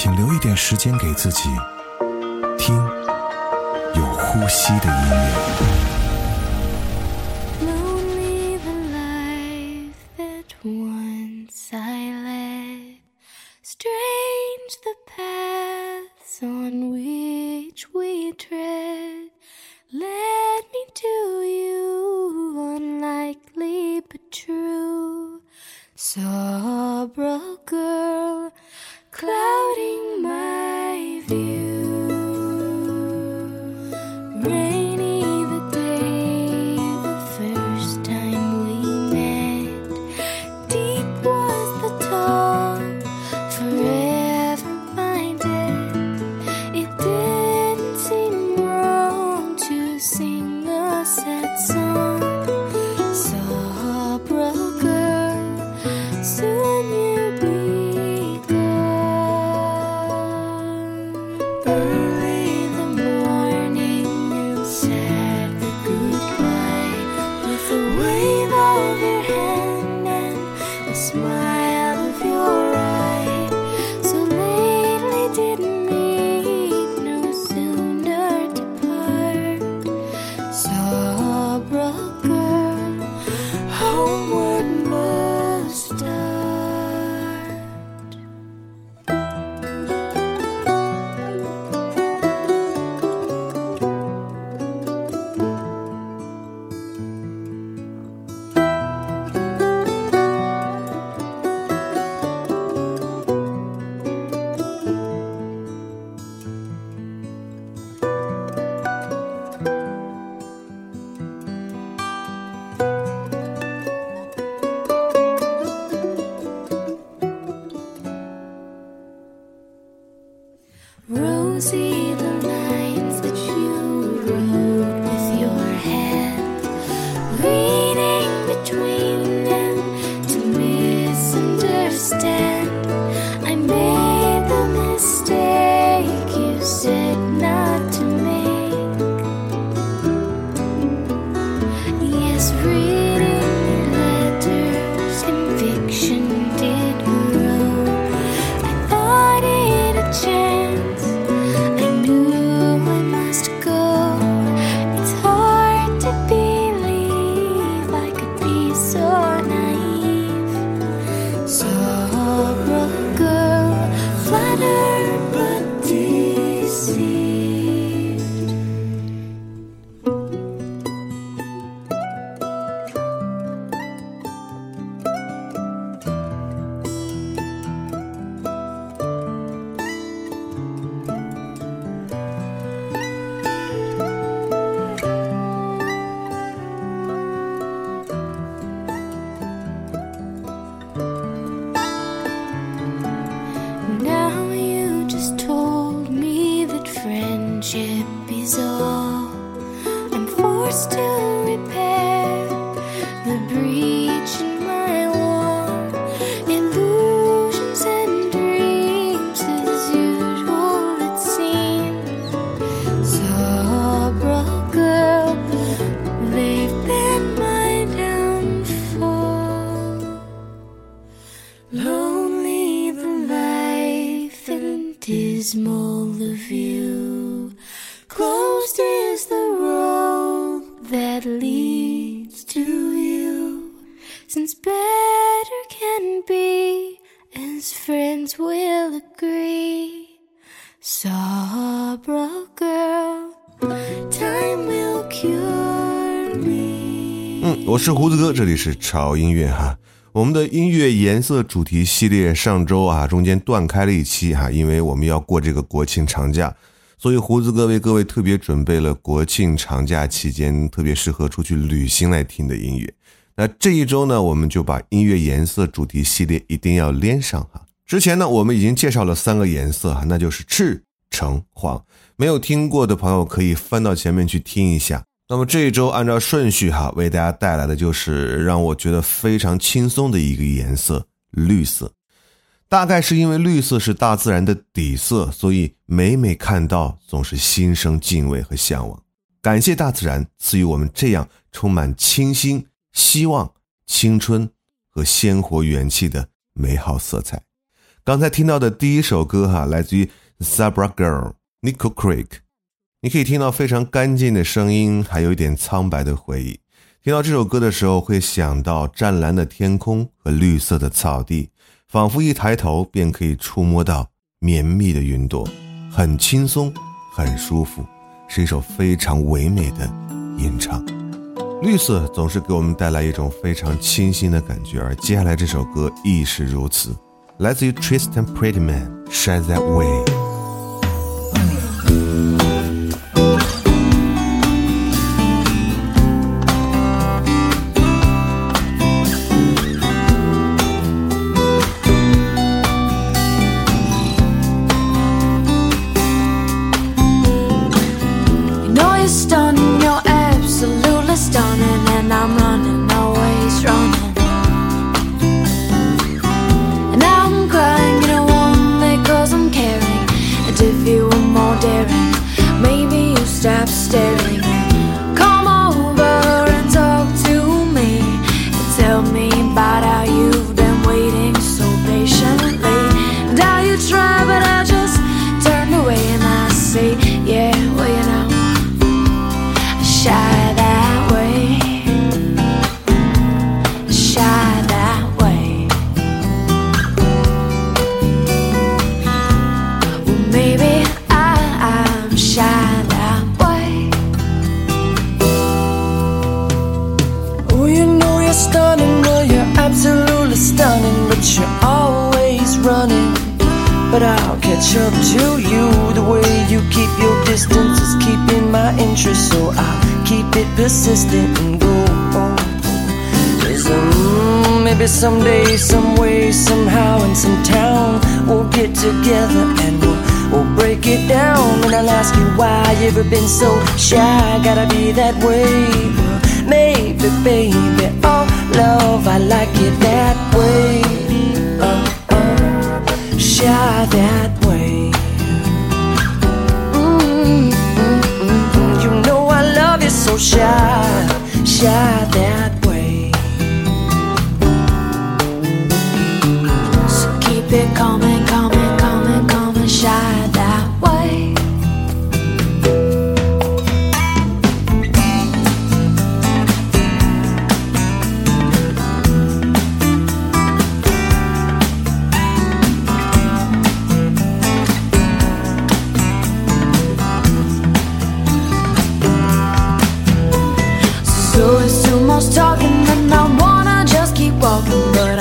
请留一点时间给自己，听有呼吸的音乐。feel dismal the view. Closed is the road that leads to you. Since better can be, as friends will agree. Sabra girl, time will cure me. 嗯，我是胡子哥，这里是潮音乐哈。 我们的音乐颜色主题系列上周啊中间断开了一期哈，因为我们要过这个国庆长假，所以胡子哥为各位特别准备了国庆长假期间特别适合出去旅行来听的音乐。那这一周呢，我们就把音乐颜色主题系列一定要连上哈。之前呢，我们已经介绍了三个颜色哈，那就是赤、橙黄。没有听过的朋友可以翻到前面去听一下。那么这一周按照顺序哈，为大家带来的就是让我觉得非常轻松的一个颜色——绿色。大概是因为绿色是大自然的底色，所以每每看到总是心生敬畏和向往。感谢大自然赐予我们这样充满清新、希望、青春和鲜活元气的美好色彩。刚才听到的第一首歌哈，来自于 Sabra Girl Nickel Creek，你可以听到非常干净的声音，还有一点苍白的回忆。听到这首歌的时候，会想到湛蓝的天空和绿色的草地。仿佛一抬头便可以触摸到绵密的云朵，很轻松，很舒服，是一首非常唯美的吟唱。绿色总是给我们带来一种非常清新的感觉，而接下来这首歌亦是如此，来自于 Tristan Prettyman，《Shine That Way》。Staring. Interest, so I'll keep it persistent and go. Cause, um, maybe someday, some way, somehow, in some town, we'll get together and we'll, we'll break it down. And I'll ask you why you ever been so shy. Gotta be that way. Maybe, baby, oh, love, I like it that way. Uh, uh, shy that way. shy, shy that way. So keep it coming, coming, coming, coming, shy. But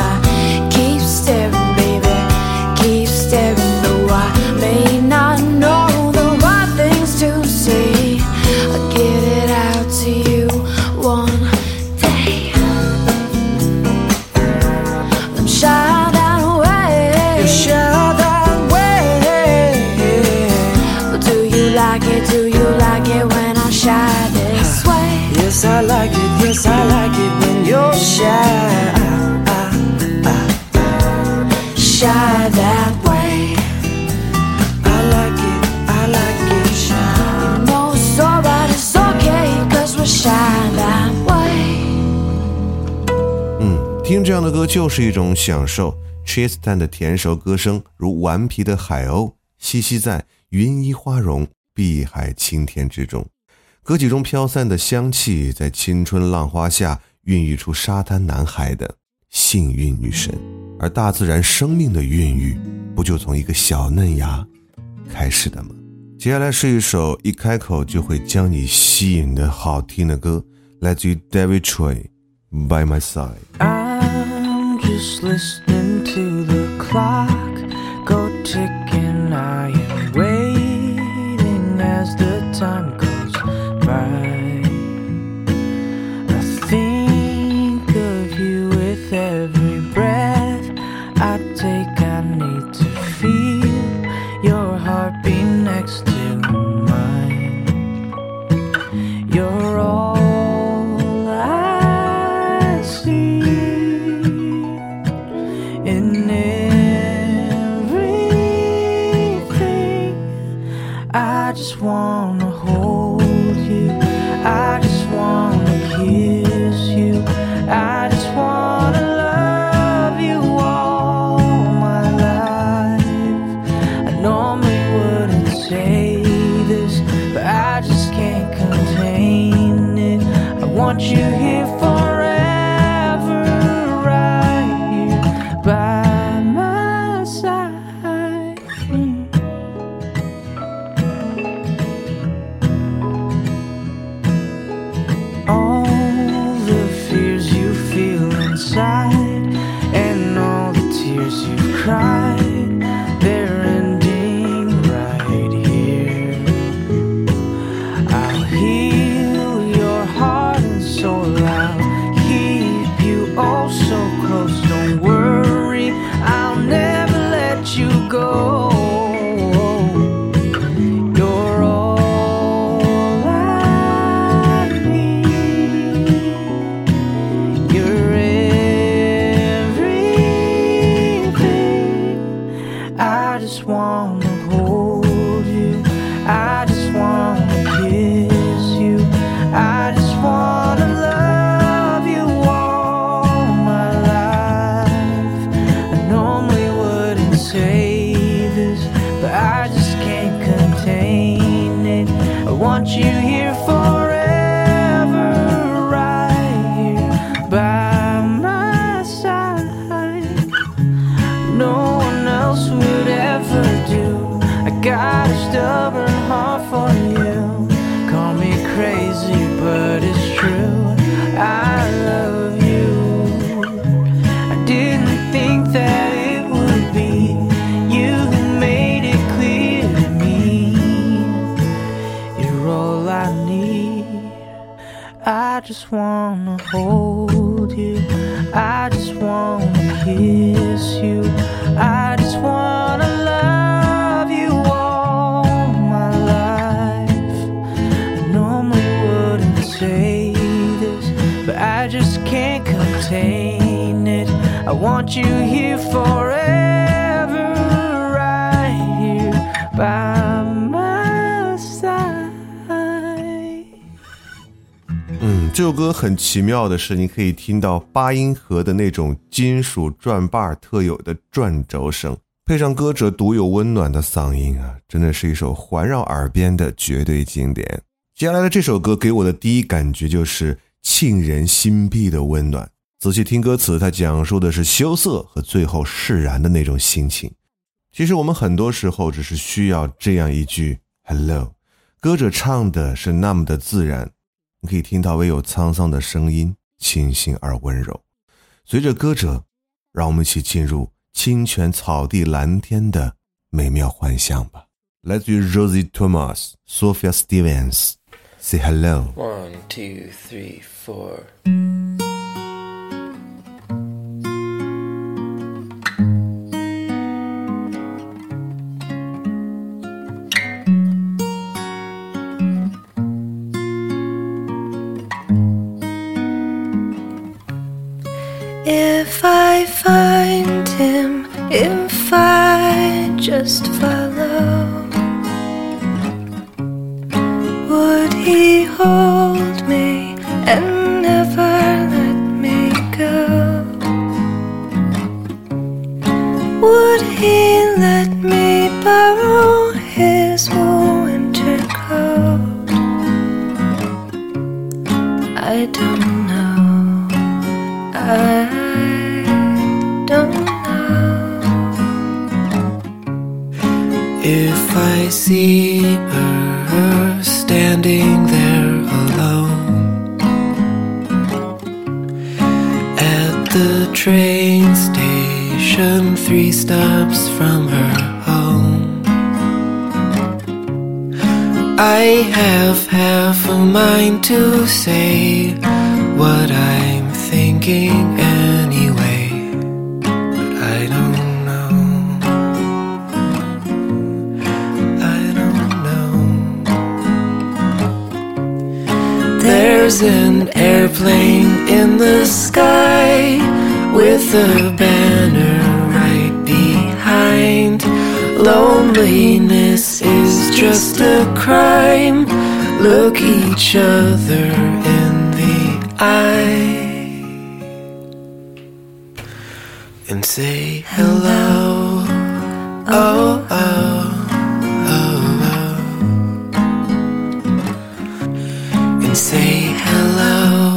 歌就是一种享受。Tristan 的甜熟歌声如顽皮的海鸥，栖息在云衣花容、碧海青天之中。歌曲中飘散的香气，在青春浪花下孕育出沙滩男孩的幸运女神。而大自然生命的孕育，不就从一个小嫩芽开始的吗？接下来是一首一开口就会将你吸引的好听的歌，来自于 David Choi，《By My Side》。Just listening to the clock go ticking. you here. Want you here forever, right here by my side. 嗯，这首歌很奇妙的是，你可以听到八音盒的那种金属转把特有的转轴声，配上歌者独有温暖的嗓音啊，真的是一首环绕耳边的绝对经典。接下来的这首歌给我的第一感觉就是沁人心脾的温暖。仔细听歌词，它讲述的是羞涩和最后释然的那种心情。其实我们很多时候只是需要这样一句 “hello”，歌者唱的是那么的自然。你可以听到唯有沧桑的声音，清新而温柔。随着歌者，让我们一起进入清泉草地蓝天的美妙幻想吧。来自于 Rosie Thomas、Sophia Stevens，Say Hello。One, two, three, four. Him, if I just follow, I have half a mind to say what I'm thinking anyway, but I don't know. I don't know. There's an airplane in the sky with a banner right behind. Loneliness just a crime. Look each other in the eye and say hello. Oh, oh, oh, oh. And say hello.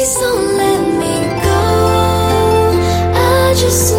Please don't let me go. I just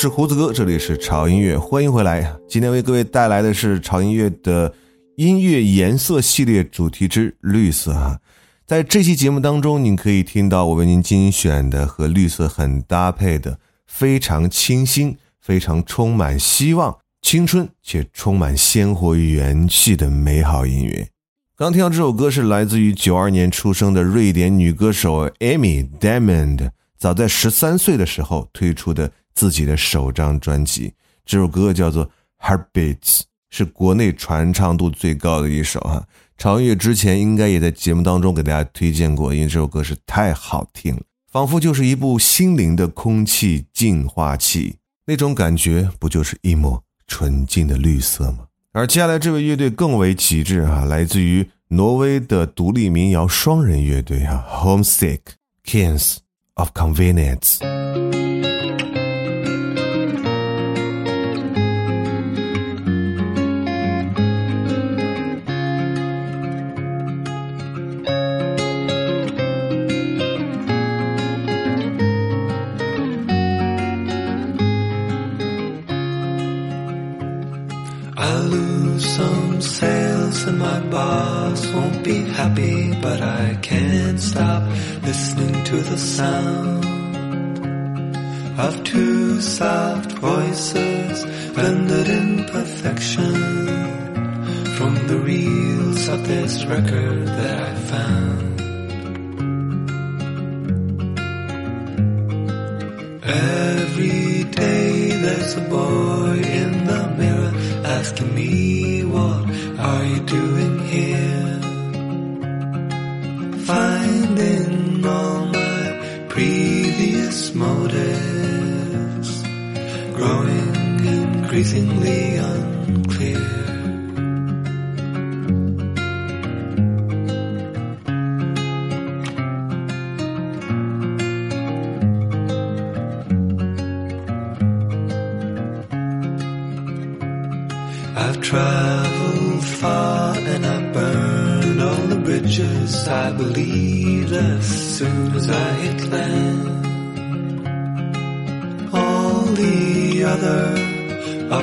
是胡子哥，这里是潮音乐，欢迎回来。今天为各位带来的是潮音乐的音乐颜色系列主题之绿色啊。在这期节目当中，您可以听到我为您精选的和绿色很搭配的、非常清新、非常充满希望、青春且充满鲜活元气的美好音乐。刚听到这首歌是来自于九二年出生的瑞典女歌手 Amy Diamond，早在十三岁的时候推出的自己的首张专辑。这首歌叫做《Heartbeats》，是国内传唱度最高的一首哈。潮音乐之前应该也在节目当中给大家推荐过，因为这首歌是太好听了，仿佛就是一部心灵的空气净化器，那种感觉不就是一抹纯净的绿色吗？而接下来这位乐队更为极致啊，来自于挪威的独立民谣双人乐队啊，Homesick Kings of Convenience。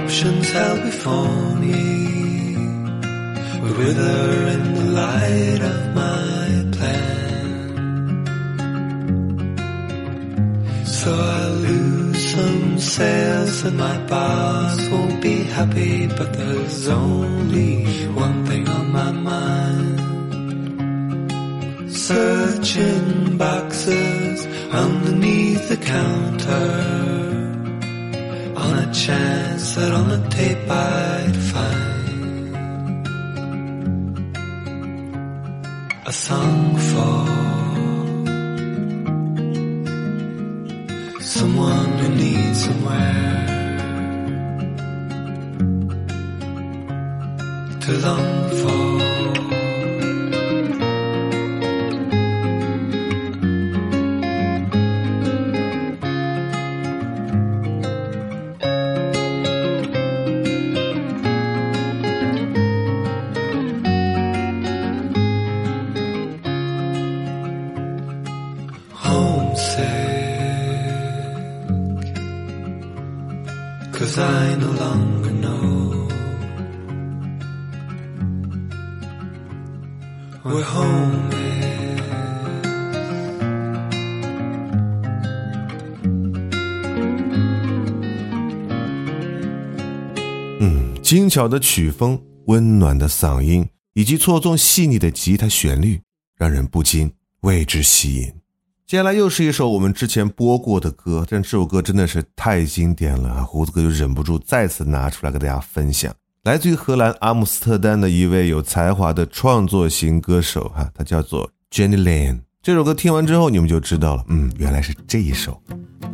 Options held before me wither in the light of my plan. So I lose some sales and my boss won't be happy, but there's only one thing on my mind. Searching boxes underneath the counter on a chance that on the tape I'd find a song for 精巧的曲风、温暖的嗓音以及错综细腻的吉他旋律，让人不禁为之吸引。”接下来又是一首我们之前播过的歌，但这首歌真的是太经典了，胡子哥就忍不住再次拿出来跟大家分享。来自于荷兰阿姆斯特丹的一位有才华的创作型歌手，哈，他叫做 Jenny Lane。这首歌听完之后，你们就知道了，嗯，原来是这一首，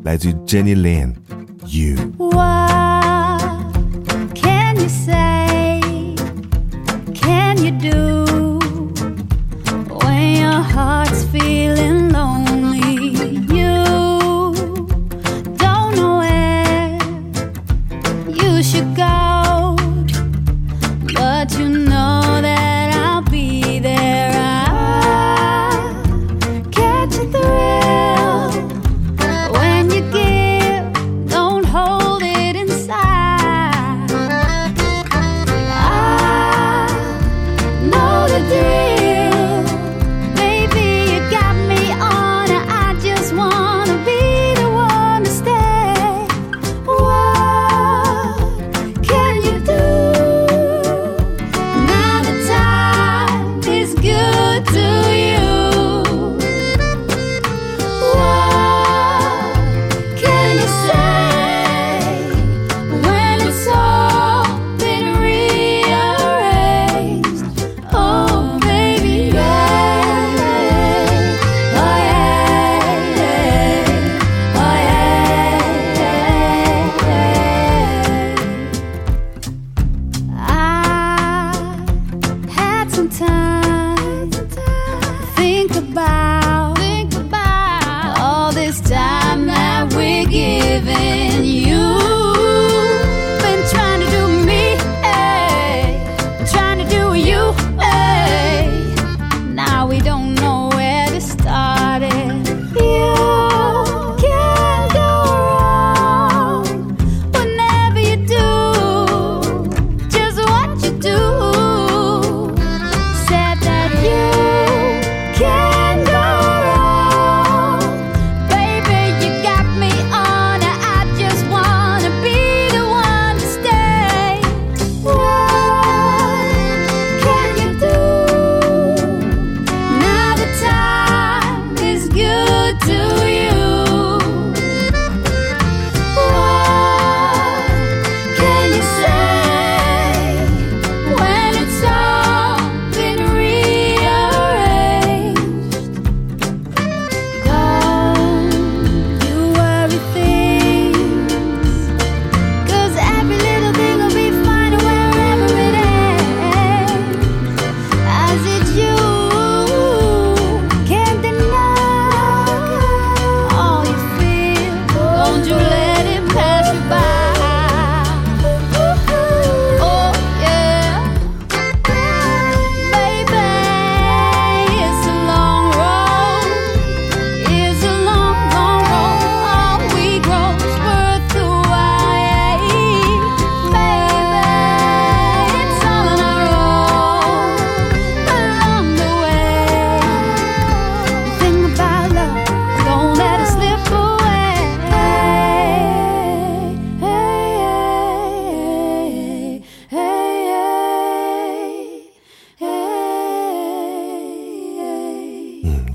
来自于 Jenny Lane，《You》。You say? Can you do when your heart's feeling lonely?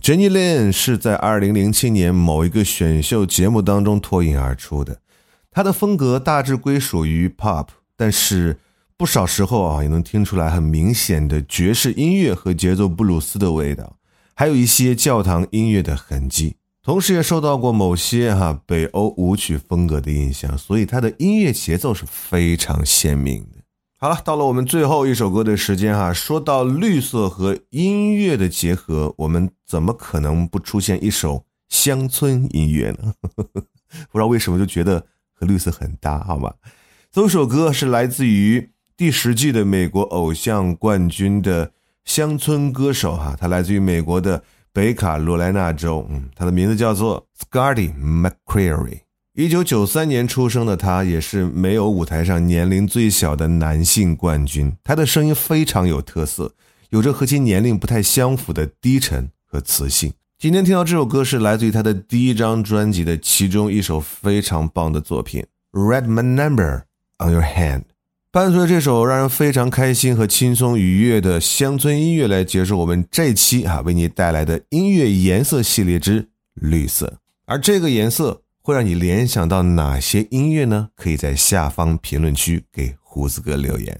Jenny Lin 是在2007年某一个选秀节目当中脱颖而出的，她的风格大致归属于 pop，但是不少时候啊也能听出来很明显的爵士音乐和节奏布鲁斯的味道，还有一些教堂音乐的痕迹。同时也受到过某些哈北欧舞曲风格的影响，所以她的音乐节奏是非常鲜明的。好了，到了我们最后一首歌的时间哈。说到绿色和音乐的结合，我们怎么可能不出现一首乡村音乐呢？不知道为什么就觉得和绿色很搭，好吧？这首歌是来自于第十季的美国偶像冠军的乡村歌手哈，他来自于美国的北卡罗来纳州，嗯，他的名字叫做 Scotty McCreery。一九九三年出生的他，也是没有舞台上年龄最小的男性冠军。他的声音非常有特色，有着和其年龄不太相符的低沉和磁性。今天听到这首歌是来自于他的第一张专辑的其中一首非常棒的作品《Red Man Number on Your Hand》。伴随着这首让人非常开心和轻松愉悦的乡村音乐来结束我们这期啊为你带来的音乐颜色系列之绿色。而这个颜色。会让你联想到哪些音乐呢？可以在下方评论区给胡子哥留言。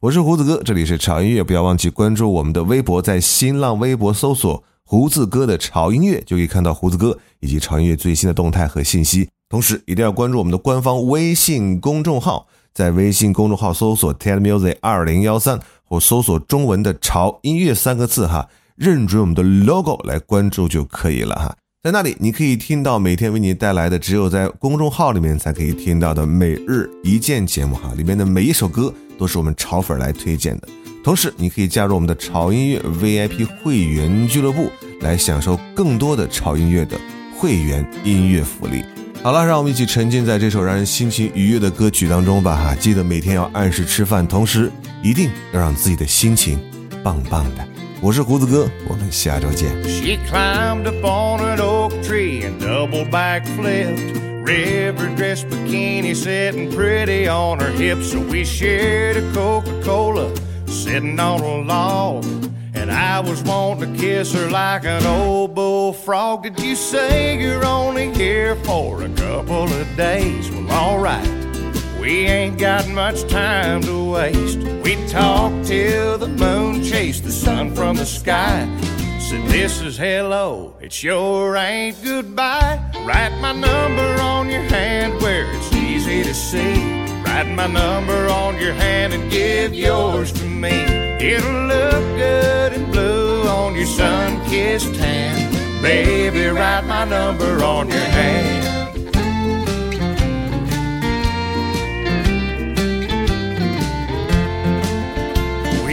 我是胡子哥，这里是潮音乐，不要忘记关注我们的微博，在新浪微博搜索“胡子哥的潮音乐”，就可以看到胡子哥以及潮音乐最新的动态和信息。同时，一定要关注我们的官方微信公众号，在微信公众号搜索 “ted music 二零幺三”或搜索中文的“潮音乐”三个字，哈，认准我们的 logo 来关注就可以了，哈。在那里，你可以听到每天为你带来的只有在公众号里面才可以听到的每日一见节目哈，里面的每一首歌都是我们潮粉来推荐的。同时，你可以加入我们的潮音乐 VIP 会员俱乐部，来享受更多的潮音乐的会员音乐福利。好了，让我们一起沉浸在这首让人心情愉悦的歌曲当中吧哈！记得每天要按时吃饭，同时一定要让自己的心情棒棒的。我是胡子哥，我们下周见。 She climbed up on an oak tree and double back flipped. River dress bikini sitting pretty on her hips. So we shared a Coca Cola sitting on a log. And I was wanting to kiss her like an old bullfrog. Did you say you're only here for a couple of days? Well, alright. We ain't got much time to waste. We talked till the moon chased the sun from the sky. Said this is hello, it sure ain't goodbye. Write my number on your hand where it's easy to see. Write my number on your hand and give yours to me. It'll look good in blue on your sun kissed hand. Baby, write my number on your hand.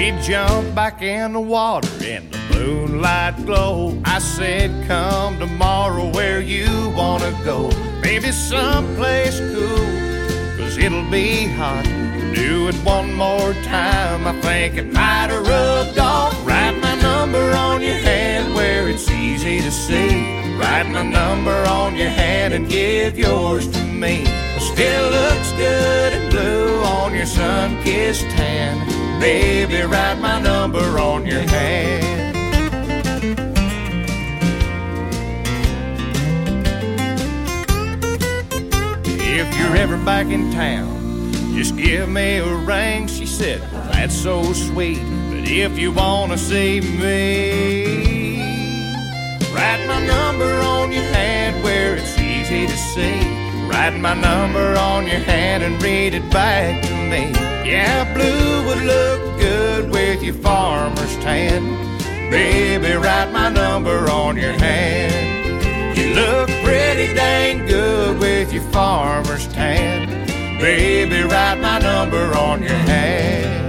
We jumped back in the water in the moonlight glow. I said, Come tomorrow where you wanna go. Maybe someplace cool, cause it'll be hot. Do it one more time, I think it might have rubbed off. Write my number on your hand where it's easy to see. Write my number on your hand and give yours to me. Still looks good in blue on your sun kissed hand. Baby, write my number on your hand. If you're ever back in town, just give me a ring. She said, That's so sweet. But if you want to see me, write my number on your hand where it's easy to see. Write my number on your hand and read it back to me. Yeah, blue would look good with your farmer's tan. Baby, write my number on your hand. You look pretty dang good with your farmer's tan. Baby, write my number on your hand.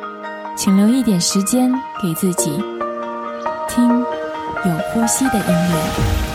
请留一点时间给自己。听有呼吸的音乐。